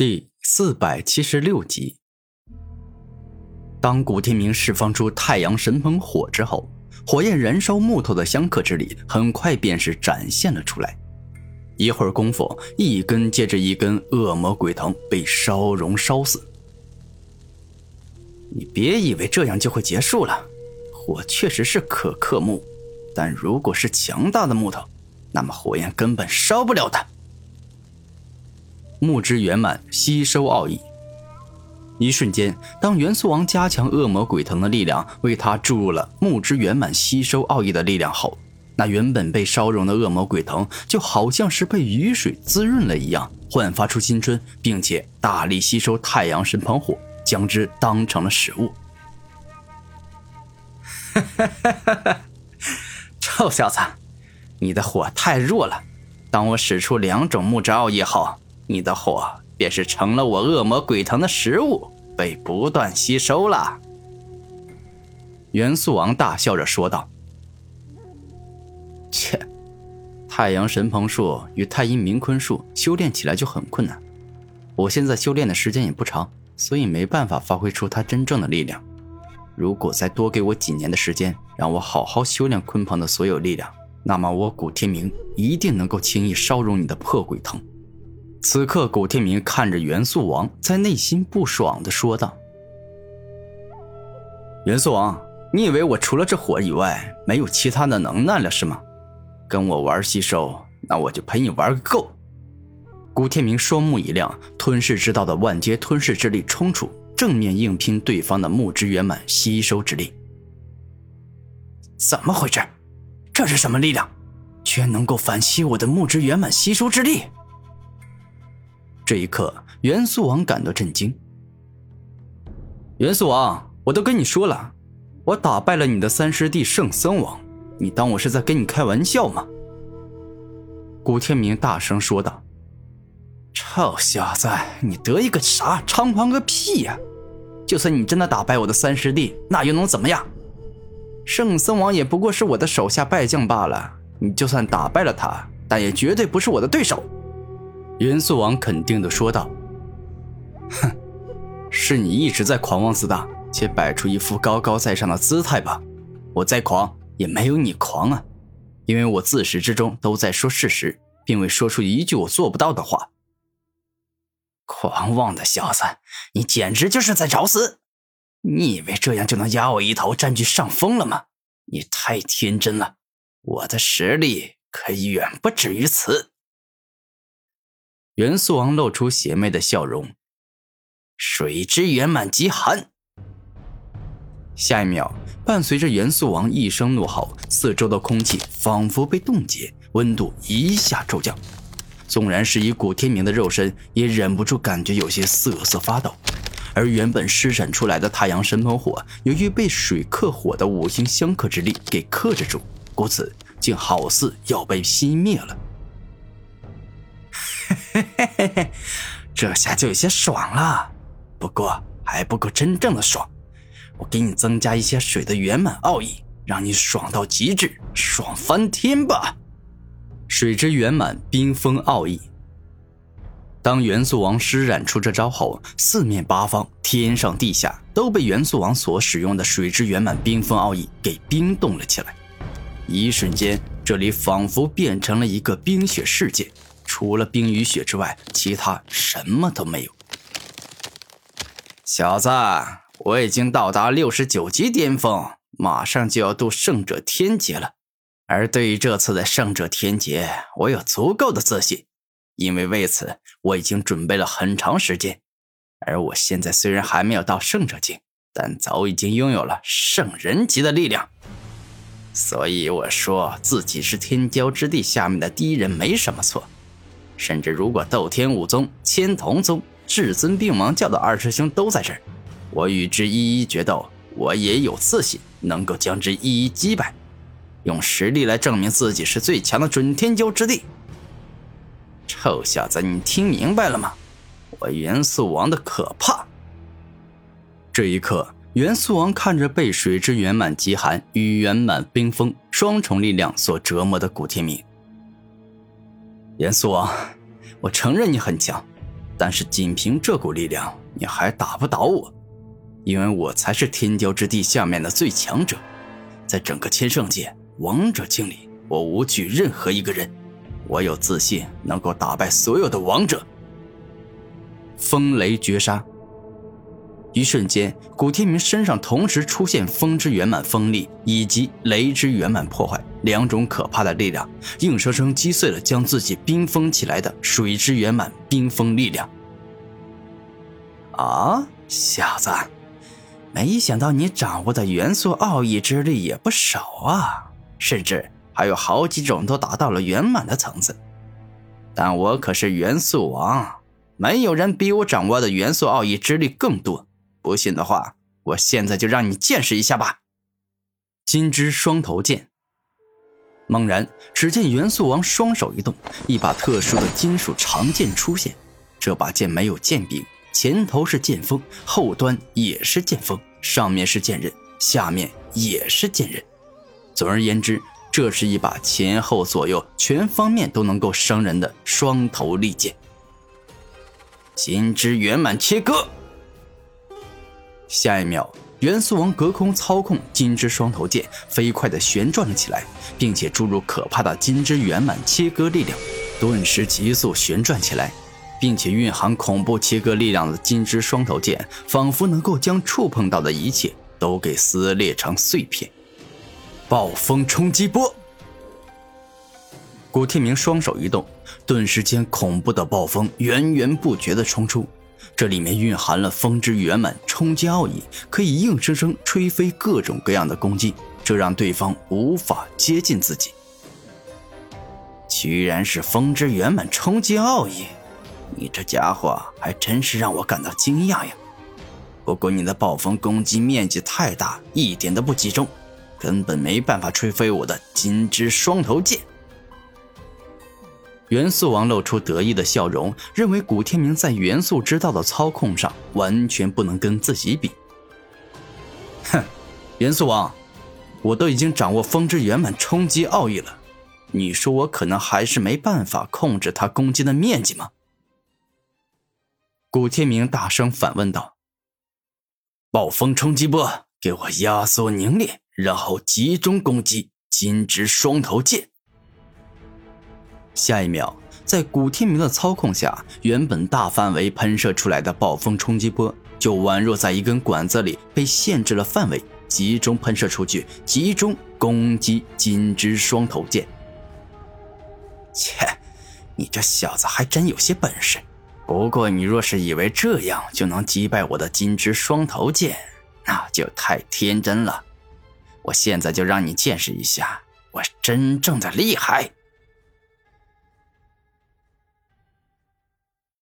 第四百七十六集，当古天明释放出太阳神鹏火之后，火焰燃烧木头的相克之力很快便是展现了出来。一会儿功夫，一根接着一根恶魔鬼藤被烧融烧死。你别以为这样就会结束了，火确实是可克木，但如果是强大的木头，那么火焰根本烧不了它。木之圆满吸收奥义。一瞬间，当元素王加强恶魔鬼藤的力量，为他注入了木之圆满吸收奥义的力量后，那原本被烧融的恶魔鬼藤就好像是被雨水滋润了一样，焕发出新春，并且大力吸收太阳神喷火，将之当成了食物。哈哈哈哈哈！臭小子，你的火太弱了。当我使出两种木之奥义后。你的火便是成了我恶魔鬼藤的食物，被不断吸收了。元素王大笑着说道：“切，太阳神鹏术与太阴冥坤术修炼起来就很困难，我现在修炼的时间也不长，所以没办法发挥出它真正的力量。如果再多给我几年的时间，让我好好修炼鲲鹏的所有力量，那么我古天明一定能够轻易烧融你的破鬼藤。”此刻，古天明看着元素王，在内心不爽的说道：“元素王，你以为我除了这火以外，没有其他的能耐了是吗？跟我玩吸收，那我就陪你玩个够！”古天明双目一亮，吞噬之道的万阶吞噬之力冲出，正面硬拼对方的木之圆满吸收之力。怎么回事？这是什么力量？居然能够反吸我的木之圆满吸收之力？这一刻，元素王感到震惊。元素王，我都跟你说了，我打败了你的三师弟圣僧王，你当我是在跟你开玩笑吗？古天明大声说道：“臭小子，你得意个啥？猖狂个屁呀！就算你真的打败我的三师弟，那又能怎么样？圣僧王也不过是我的手下败将罢了。你就算打败了他，但也绝对不是我的对手。”元素王肯定的说道：“哼，是你一直在狂妄自大，且摆出一副高高在上的姿态吧。我再狂也没有你狂啊，因为我自始至终都在说事实，并未说出一句我做不到的话。狂妄的小子，你简直就是在找死！你以为这样就能压我一头，占据上风了吗？你太天真了，我的实力可远不止于此。”元素王露出邪魅的笑容，水之圆满极寒。下一秒，伴随着元素王一声怒吼，四周的空气仿佛被冻结，温度一下骤降。纵然是以古天明的肉身，也忍不住感觉有些瑟瑟发抖。而原本施展出来的太阳神喷火，由于被水克火的五行相克之力给克制住，故此竟好似要被熄灭了。嘿嘿嘿，这下就有些爽了，不过还不够真正的爽。我给你增加一些水的圆满奥义，让你爽到极致，爽翻天吧！水之圆满冰封奥义。当元素王施展出这招后，四面八方、天上地下都被元素王所使用的水之圆满冰封奥义给冰冻了起来。一瞬间，这里仿佛变成了一个冰雪世界。除了冰与雪之外，其他什么都没有。小子，我已经到达六十九级巅峰，马上就要渡圣者天劫了。而对于这次的圣者天劫，我有足够的自信，因为为此我已经准备了很长时间。而我现在虽然还没有到圣者境，但早已经拥有了圣人级的力量。所以我说自己是天骄之地下面的第一人，没什么错。甚至，如果斗天武宗、千瞳宗、至尊病王教的二师兄都在这儿，我与之一一决斗，我也有自信能够将之一一击败，用实力来证明自己是最强的准天骄之地。臭小子，你听明白了吗？我元素王的可怕！这一刻，元素王看着被水之圆满极寒与圆满冰封双重力量所折磨的古天明。元素王，我承认你很强，但是仅凭这股力量，你还打不倒我，因为我才是天骄之地下面的最强者，在整个千圣界王者境里，我无惧任何一个人，我有自信能够打败所有的王者。风雷绝杀。一瞬间，古天明身上同时出现风之圆满风力以及雷之圆满破坏两种可怕的力量，硬生生击碎了将自己冰封起来的水之圆满冰封力量。啊，小子，没想到你掌握的元素奥义之力也不少啊，甚至还有好几种都达到了圆满的层次。但我可是元素王，没有人比我掌握的元素奥义之力更多。不信的话，我现在就让你见识一下吧！金之双头剑。猛然，只见元素王双手一动，一把特殊的金属长剑出现。这把剑没有剑柄，前头是剑锋，后端也是剑锋，上面是剑刃，下面也是剑刃。总而言之，这是一把前后左右全方面都能够伤人的双头利剑。金之圆满切割。下一秒，元素王隔空操控金之双头剑，飞快地旋转了起来，并且注入可怕的金之圆满切割力量，顿时急速旋转起来，并且蕴含恐怖切割力量的金之双头剑，仿佛能够将触碰到的一切都给撕裂成碎片。暴风冲击波！古天明双手一动，顿时间恐怖的暴风源源不绝地冲出。这里面蕴含了风之圆满冲击奥义，可以硬生生吹飞各种各样的攻击，这让对方无法接近自己。居然是风之圆满冲击奥义，你这家伙还真是让我感到惊讶呀！不过你的暴风攻击面积太大，一点都不集中，根本没办法吹飞我的金之双头剑。元素王露出得意的笑容，认为古天明在元素之道的操控上完全不能跟自己比。哼，元素王，我都已经掌握风之圆满冲击奥义了，你说我可能还是没办法控制他攻击的面积吗？古天明大声反问道：“暴风冲击波，给我压缩凝练，然后集中攻击金之双头剑。”下一秒，在古天明的操控下，原本大范围喷射出来的暴风冲击波，就宛若在一根管子里被限制了范围，集中喷射出去，集中攻击金之双头剑。切，你这小子还真有些本事。不过你若是以为这样就能击败我的金之双头剑，那就太天真了。我现在就让你见识一下我真正的厉害。